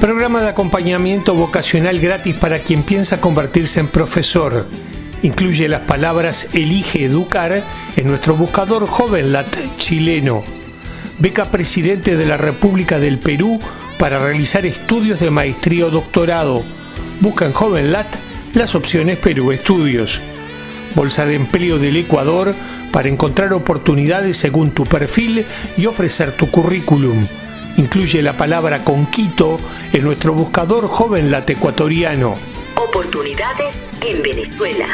Programa de acompañamiento vocacional gratis para quien piensa convertirse en profesor. Incluye las palabras Elige Educar en nuestro buscador JovenLat chileno. Beca Presidente de la República del Perú para realizar estudios de maestría o doctorado. Busca en JovenLat las opciones Perú Estudios. Bolsa de Empleo del Ecuador para encontrar oportunidades según tu perfil y ofrecer tu currículum incluye la palabra Conquito en nuestro buscador Joven Lat Ecuatoriano. Oportunidades en Venezuela.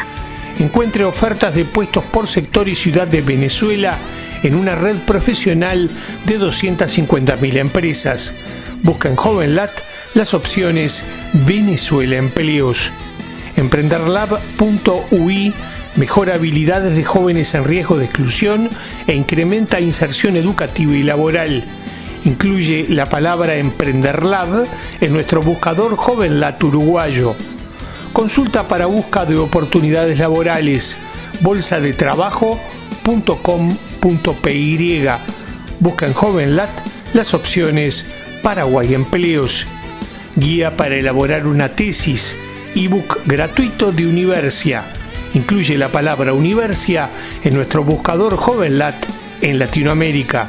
Encuentre ofertas de puestos por sector y ciudad de Venezuela en una red profesional de 250.000 empresas. Busca en JovenLat las opciones Venezuela Empleos. Emprenderlab.ui mejora habilidades de jóvenes en riesgo de exclusión e incrementa inserción educativa y laboral incluye la palabra Emprender Lab en nuestro buscador JovenLat uruguayo. Consulta para busca de oportunidades laborales bolsadetrabajo.com.py. Busca en JovenLat las opciones Paraguay Empleos. Guía para elaborar una tesis. Ebook gratuito de Universia. Incluye la palabra Universia en nuestro buscador JovenLat en Latinoamérica.